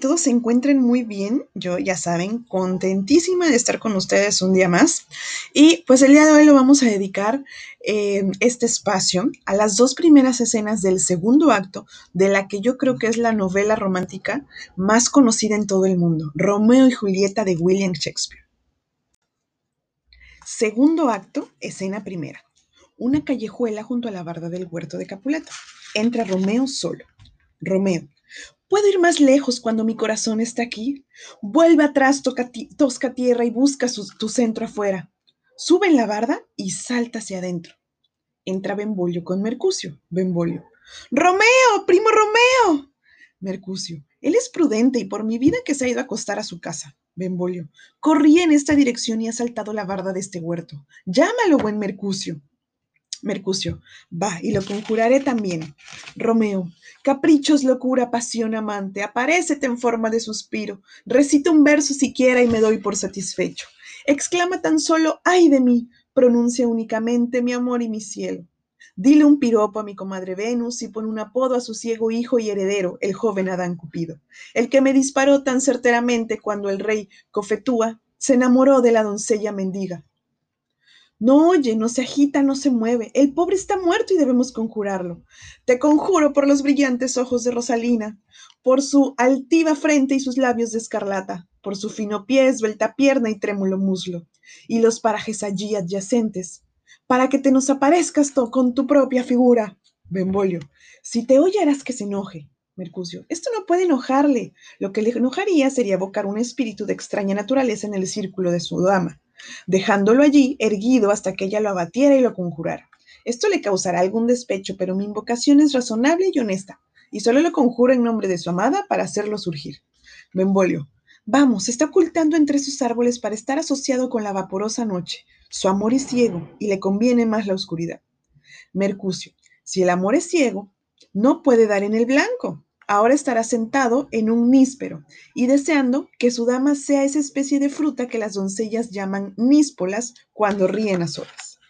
todos se encuentren muy bien. Yo, ya saben, contentísima de estar con ustedes un día más. Y pues el día de hoy lo vamos a dedicar eh, este espacio a las dos primeras escenas del segundo acto de la que yo creo que es la novela romántica más conocida en todo el mundo, Romeo y Julieta de William Shakespeare. Segundo acto, escena primera. Una callejuela junto a la barda del huerto de Capuleto. Entra Romeo solo. Romeo, ¿Puedo ir más lejos cuando mi corazón está aquí? Vuelve atrás, tosca tierra y busca tu centro afuera. Sube en la barda y salta hacia adentro. Entra Benvolio con Mercucio. Benvolio. ¡Romeo! ¡Primo Romeo! Mercucio. Él es prudente y por mi vida que se ha ido a acostar a su casa. Benvolio. Corrí en esta dirección y ha saltado la barda de este huerto. Llámalo, buen Mercucio. Mercucio, va, y lo conjuraré también. Romeo, caprichos, locura, pasión, amante, aparécete en forma de suspiro, recita un verso siquiera y me doy por satisfecho. Exclama tan solo, ay de mí, pronuncia únicamente mi amor y mi cielo. Dile un piropo a mi comadre Venus y pon un apodo a su ciego hijo y heredero, el joven Adán Cupido, el que me disparó tan certeramente cuando el rey Cofetúa se enamoró de la doncella mendiga no oye, no se agita, no se mueve. El pobre está muerto y debemos conjurarlo. Te conjuro por los brillantes ojos de Rosalina, por su altiva frente y sus labios de escarlata, por su fino pie, esbelta pierna y trémulo muslo, y los parajes allí adyacentes, para que te nos aparezcas con tu propia figura. Benvolio, si te oye harás que se enoje. Mercucio, esto no puede enojarle. Lo que le enojaría sería evocar un espíritu de extraña naturaleza en el círculo de su dama dejándolo allí erguido hasta que ella lo abatiera y lo conjurara. Esto le causará algún despecho, pero mi invocación es razonable y honesta, y solo lo conjuro en nombre de su amada para hacerlo surgir. Benvolio, vamos, está ocultando entre sus árboles para estar asociado con la vaporosa noche. Su amor es ciego y le conviene más la oscuridad. Mercucio, si el amor es ciego, no puede dar en el blanco ahora estará sentado en un níspero y deseando que su dama sea esa especie de fruta que las doncellas llaman níspolas cuando ríen a solas.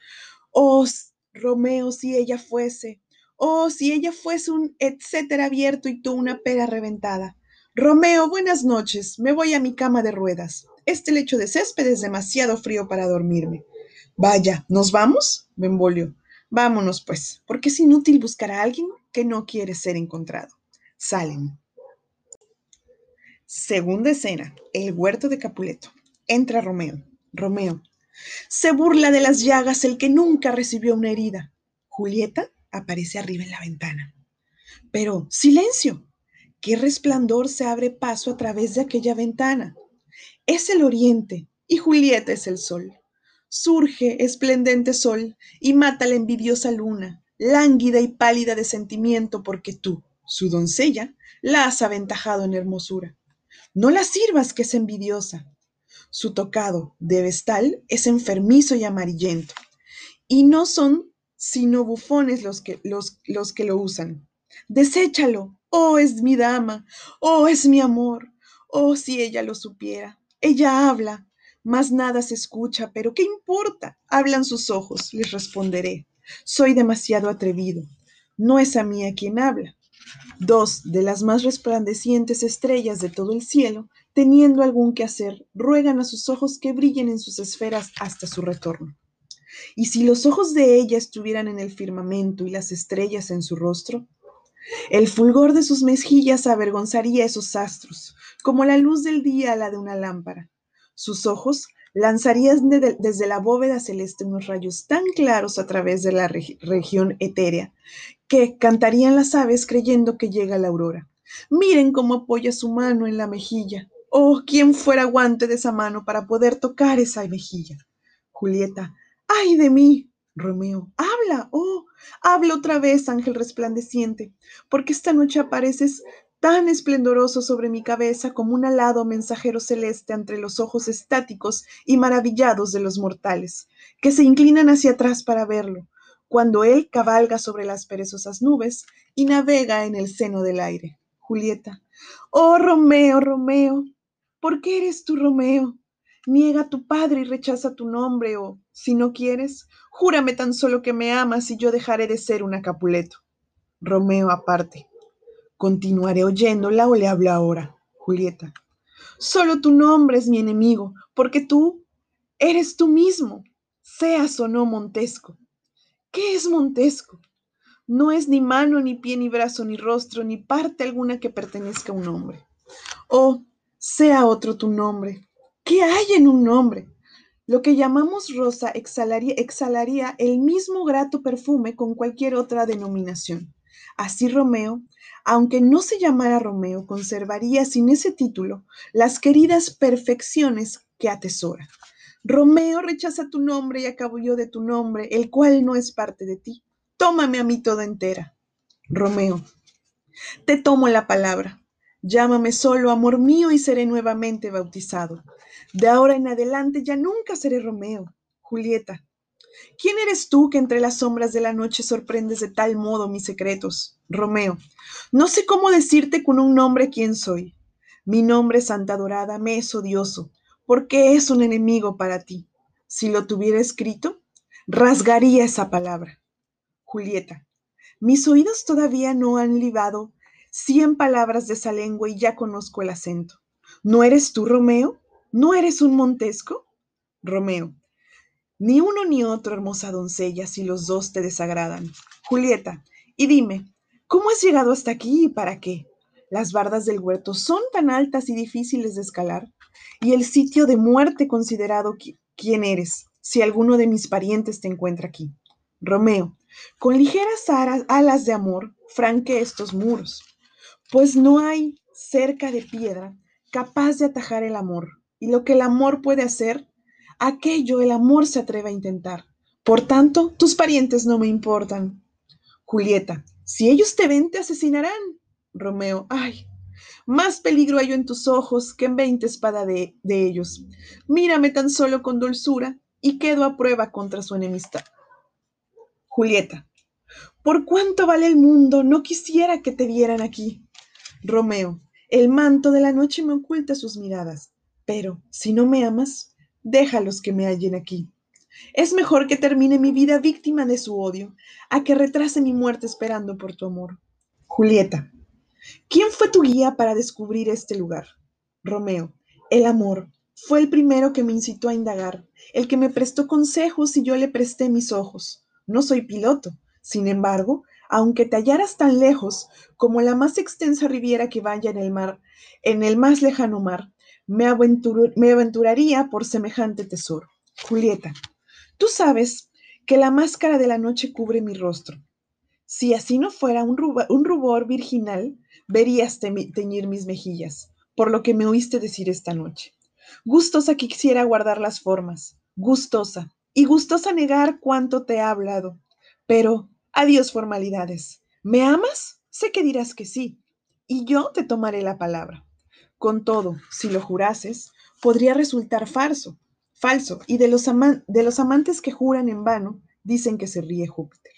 Oh, Romeo, si ella fuese, oh, si ella fuese un etcétera abierto y tú una pera reventada. Romeo, buenas noches, me voy a mi cama de ruedas. Este lecho de césped es demasiado frío para dormirme. Vaya, ¿nos vamos? Benvolio. Vámonos, pues, porque es inútil buscar a alguien que no quiere ser encontrado. Salen. Segunda escena, el huerto de Capuleto. Entra Romeo. Romeo. Se burla de las llagas el que nunca recibió una herida. Julieta aparece arriba en la ventana. Pero, silencio. ¿Qué resplandor se abre paso a través de aquella ventana? Es el oriente y Julieta es el sol. Surge esplendente sol y mata la envidiosa luna, lánguida y pálida de sentimiento porque tú, su doncella, la has aventajado en hermosura. No la sirvas, que es envidiosa. Su tocado de vestal es enfermizo y amarillento. Y no son sino bufones los que, los, los que lo usan. Deséchalo. Oh, es mi dama. Oh, es mi amor. Oh, si ella lo supiera. Ella habla, mas nada se escucha, pero ¿qué importa? Hablan sus ojos, les responderé. Soy demasiado atrevido. No es a mí a quien habla, Dos de las más resplandecientes estrellas de todo el cielo, teniendo algún que hacer, ruegan a sus ojos que brillen en sus esferas hasta su retorno. Y si los ojos de ella estuvieran en el firmamento y las estrellas en su rostro, el fulgor de sus mejillas avergonzaría esos astros, como la luz del día a la de una lámpara. Sus ojos lanzarían desde la bóveda celeste unos rayos tan claros a través de la región etérea que cantarían las aves creyendo que llega la aurora. Miren cómo apoya su mano en la mejilla. Oh, quién fuera guante de esa mano para poder tocar esa mejilla. Julieta, ay de mí. Romeo, habla, oh, habla otra vez, ángel resplandeciente, porque esta noche apareces tan esplendoroso sobre mi cabeza como un alado mensajero celeste entre los ojos estáticos y maravillados de los mortales, que se inclinan hacia atrás para verlo, cuando él cabalga sobre las perezosas nubes y navega en el seno del aire. Julieta, oh Romeo, Romeo, ¿por qué eres tú Romeo? Niega a tu padre y rechaza tu nombre, o, si no quieres, júrame tan solo que me amas y yo dejaré de ser una Capuleto. Romeo aparte. Continuaré oyéndola o le hablo ahora. Julieta. Solo tu nombre es mi enemigo, porque tú eres tú mismo, seas o no Montesco. ¿Qué es Montesco? No es ni mano, ni pie, ni brazo, ni rostro, ni parte alguna que pertenezca a un hombre. O sea otro tu nombre. ¿Qué hay en un nombre? Lo que llamamos rosa exhalaría, exhalaría el mismo grato perfume con cualquier otra denominación. Así Romeo, aunque no se llamara Romeo, conservaría sin ese título las queridas perfecciones que atesora. Romeo rechaza tu nombre y acabo yo de tu nombre, el cual no es parte de ti. Tómame a mí toda entera. Romeo, te tomo la palabra. Llámame solo amor mío y seré nuevamente bautizado. De ahora en adelante ya nunca seré Romeo. Julieta, ¿quién eres tú que entre las sombras de la noche sorprendes de tal modo mis secretos? Romeo, no sé cómo decirte con un nombre quién soy. Mi nombre, Santa Dorada, me es odioso, porque es un enemigo para ti. Si lo tuviera escrito, rasgaría esa palabra. Julieta, mis oídos todavía no han libado cien palabras de esa lengua y ya conozco el acento. ¿No eres tú, Romeo? ¿No eres un Montesco? Romeo. Ni uno ni otro, hermosa doncella, si los dos te desagradan. Julieta. Y dime, ¿cómo has llegado hasta aquí y para qué? Las bardas del huerto son tan altas y difíciles de escalar. Y el sitio de muerte considerado quién eres, si alguno de mis parientes te encuentra aquí. Romeo. Con ligeras alas de amor, franque estos muros, pues no hay cerca de piedra capaz de atajar el amor y lo que el amor puede hacer, aquello el amor se atreve a intentar. Por tanto, tus parientes no me importan. Julieta, si ellos te ven, te asesinarán. Romeo, ay, más peligro hallo en tus ojos que en veinte espadas de, de ellos. Mírame tan solo con dulzura y quedo a prueba contra su enemistad. Julieta, ¿por cuánto vale el mundo? No quisiera que te vieran aquí. Romeo, el manto de la noche me oculta sus miradas. Pero si no me amas, déjalos que me hallen aquí. Es mejor que termine mi vida víctima de su odio, a que retrase mi muerte esperando por tu amor. Julieta, ¿quién fue tu guía para descubrir este lugar? Romeo, el amor. Fue el primero que me incitó a indagar, el que me prestó consejos y yo le presté mis ojos. No soy piloto, sin embargo, aunque te hallaras tan lejos como la más extensa riviera que vaya en el mar, en el más lejano mar, me, aventuraría por semejante tesoro. Julieta, tú sabes que la máscara de la noche cubre mi rostro. Si así no fuera un, rubor virginal, verías teñir mis mejillas, por lo que me oíste decir esta noche. Gustosa quisiera guardar las formas, gustosa, y gustosa negar cuánto te he hablado. Pero, adiós formalidades. ¿Me amas? Sé que dirás que sí, y yo te tomaré la palabra. Con todo, si lo jurases, podría resultar falso, falso, y de los, de los amantes que juran en vano, dicen que se ríe Júpiter.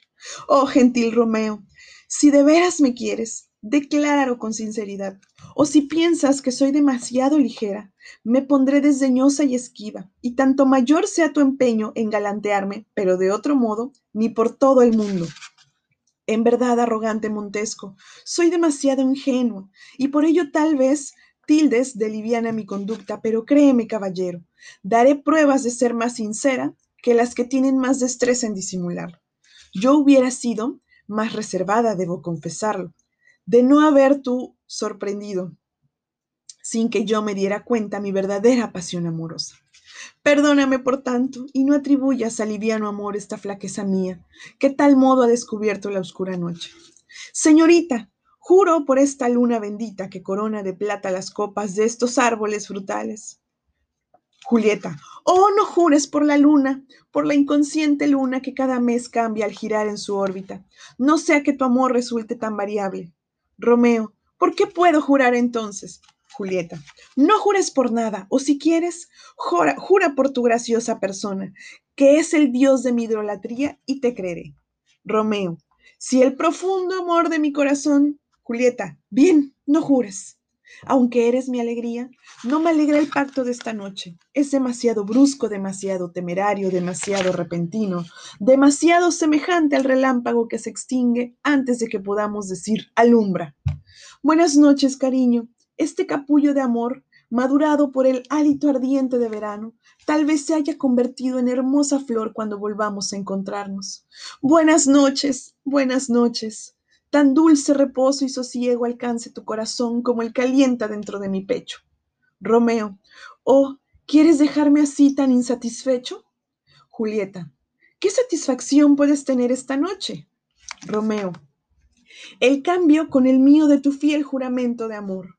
Oh, gentil Romeo, si de veras me quieres, decláralo con sinceridad, o si piensas que soy demasiado ligera, me pondré desdeñosa y esquiva, y tanto mayor sea tu empeño en galantearme, pero de otro modo, ni por todo el mundo. En verdad, arrogante Montesco, soy demasiado ingenuo, y por ello tal vez de liviana mi conducta, pero créeme, caballero, daré pruebas de ser más sincera que las que tienen más destreza en disimular. Yo hubiera sido más reservada, debo confesarlo, de no haber tú sorprendido sin que yo me diera cuenta mi verdadera pasión amorosa. Perdóname por tanto y no atribuyas al liviano amor esta flaqueza mía, que tal modo ha descubierto la oscura noche. Señorita, Juro por esta luna bendita que corona de plata las copas de estos árboles frutales. Julieta, oh, no jures por la luna, por la inconsciente luna que cada mes cambia al girar en su órbita. No sea que tu amor resulte tan variable. Romeo, ¿por qué puedo jurar entonces? Julieta, no jures por nada, o si quieres, jura, jura por tu graciosa persona, que es el dios de mi idolatría, y te creeré. Romeo, si el profundo amor de mi corazón Julieta, bien, no jures. Aunque eres mi alegría, no me alegra el pacto de esta noche. Es demasiado brusco, demasiado temerario, demasiado repentino, demasiado semejante al relámpago que se extingue antes de que podamos decir alumbra. Buenas noches, cariño. Este capullo de amor, madurado por el hálito ardiente de verano, tal vez se haya convertido en hermosa flor cuando volvamos a encontrarnos. Buenas noches, buenas noches. Tan dulce reposo y sosiego alcance tu corazón como el calienta dentro de mi pecho. Romeo, oh, ¿quieres dejarme así tan insatisfecho? Julieta, ¿qué satisfacción puedes tener esta noche? Romeo, el cambio con el mío de tu fiel juramento de amor.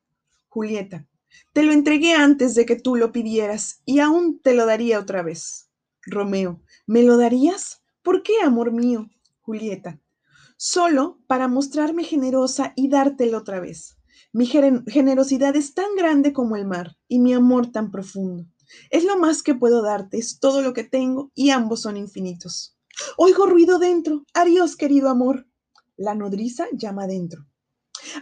Julieta, te lo entregué antes de que tú lo pidieras y aún te lo daría otra vez. Romeo, ¿me lo darías? ¿Por qué, amor mío? Julieta, solo para mostrarme generosa y dártelo otra vez. Mi generosidad es tan grande como el mar y mi amor tan profundo. Es lo más que puedo darte, es todo lo que tengo y ambos son infinitos. Oigo ruido dentro. Adiós, querido amor. La nodriza llama dentro.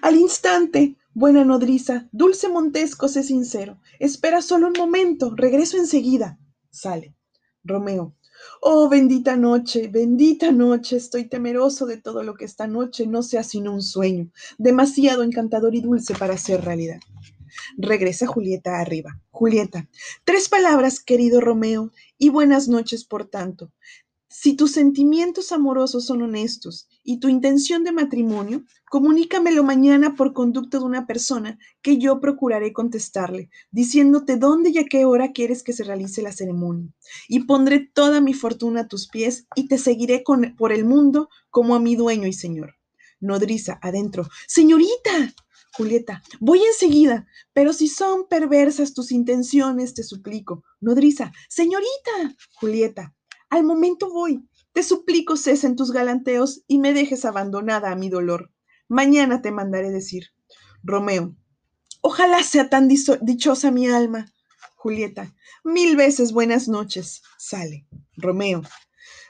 Al instante, buena nodriza, dulce Montesco, sé sincero. Espera solo un momento, regreso enseguida. Sale. Romeo, Oh, bendita noche, bendita noche, estoy temeroso de todo lo que esta noche no sea sino un sueño, demasiado encantador y dulce para ser realidad. Regresa Julieta arriba. Julieta, tres palabras, querido Romeo, y buenas noches por tanto. Si tus sentimientos amorosos son honestos y tu intención de matrimonio, comunícamelo mañana por conducto de una persona que yo procuraré contestarle, diciéndote dónde y a qué hora quieres que se realice la ceremonia. Y pondré toda mi fortuna a tus pies y te seguiré por el mundo como a mi dueño y señor. Nodriza, adentro. Señorita. Julieta, voy enseguida, pero si son perversas tus intenciones, te suplico. Nodriza, señorita. Julieta, al momento voy. Te suplico cesen tus galanteos y me dejes abandonada a mi dolor. Mañana te mandaré decir. Romeo. Ojalá sea tan dichosa mi alma. Julieta. Mil veces buenas noches. Sale. Romeo.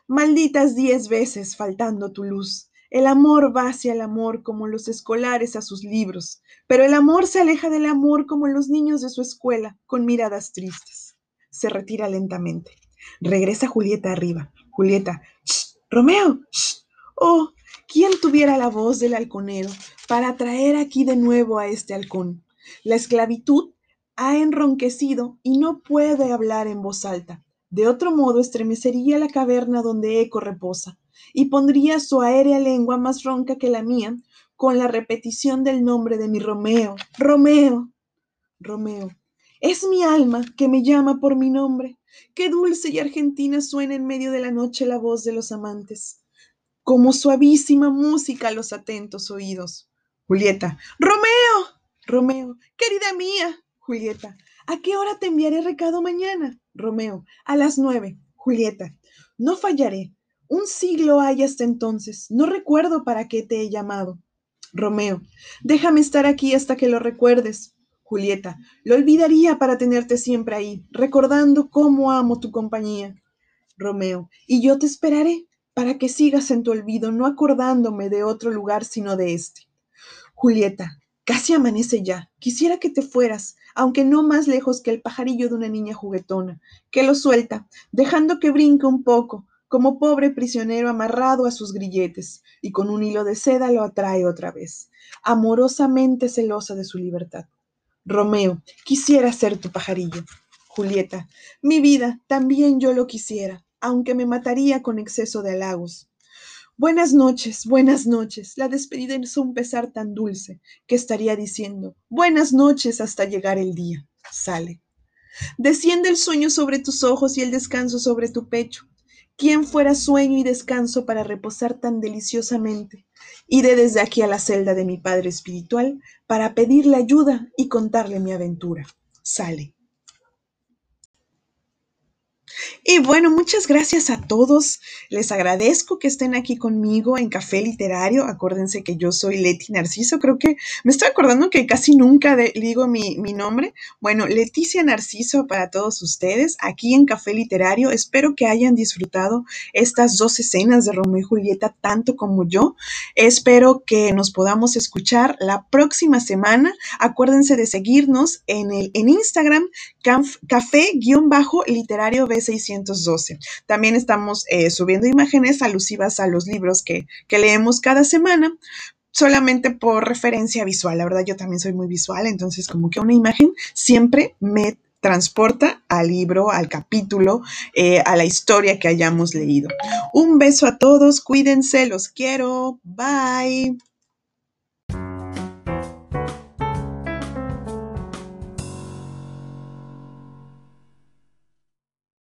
Malditas diez veces faltando tu luz. El amor va hacia el amor como los escolares a sus libros, pero el amor se aleja del amor como los niños de su escuela, con miradas tristes. Se retira lentamente. Regresa Julieta arriba. Julieta, ¡Shh! Romeo, ¡Shh! oh, ¿quién tuviera la voz del halconero para traer aquí de nuevo a este halcón? La esclavitud ha enronquecido y no puede hablar en voz alta. De otro modo estremecería la caverna donde Eco reposa y pondría su aérea lengua más ronca que la mía con la repetición del nombre de mi Romeo. Romeo. Romeo. Es mi alma que me llama por mi nombre. Qué dulce y argentina suena en medio de la noche la voz de los amantes, como suavísima música a los atentos oídos. Julieta, Romeo, Romeo, querida mía. Julieta, ¿a qué hora te enviaré recado mañana? Romeo, a las nueve. Julieta, no fallaré. Un siglo hay hasta entonces. No recuerdo para qué te he llamado. Romeo, déjame estar aquí hasta que lo recuerdes. Julieta, lo olvidaría para tenerte siempre ahí, recordando cómo amo tu compañía. Romeo, y yo te esperaré para que sigas en tu olvido, no acordándome de otro lugar sino de este. Julieta, casi amanece ya. Quisiera que te fueras, aunque no más lejos que el pajarillo de una niña juguetona, que lo suelta, dejando que brinque un poco, como pobre prisionero amarrado a sus grilletes, y con un hilo de seda lo atrae otra vez, amorosamente celosa de su libertad. Romeo, quisiera ser tu pajarillo. Julieta, mi vida, también yo lo quisiera, aunque me mataría con exceso de halagos. Buenas noches, buenas noches. La despedida es un pesar tan dulce que estaría diciendo buenas noches hasta llegar el día. Sale. Desciende el sueño sobre tus ojos y el descanso sobre tu pecho. ¿Quién fuera sueño y descanso para reposar tan deliciosamente? Iré desde aquí a la celda de mi padre espiritual para pedirle ayuda y contarle mi aventura. Sale. Y bueno, muchas gracias a todos. Les agradezco que estén aquí conmigo en Café Literario. Acuérdense que yo soy Leti Narciso. Creo que me estoy acordando que casi nunca digo mi, mi, nombre. Bueno, Leticia Narciso para todos ustedes aquí en Café Literario. Espero que hayan disfrutado estas dos escenas de Romeo y Julieta tanto como yo. Espero que nos podamos escuchar la próxima semana. Acuérdense de seguirnos en, el, en Instagram, café-literario 612. También estamos eh, subiendo imágenes alusivas a los libros que, que leemos cada semana solamente por referencia visual. La verdad, yo también soy muy visual, entonces como que una imagen siempre me transporta al libro, al capítulo, eh, a la historia que hayamos leído. Un beso a todos, cuídense, los quiero, bye.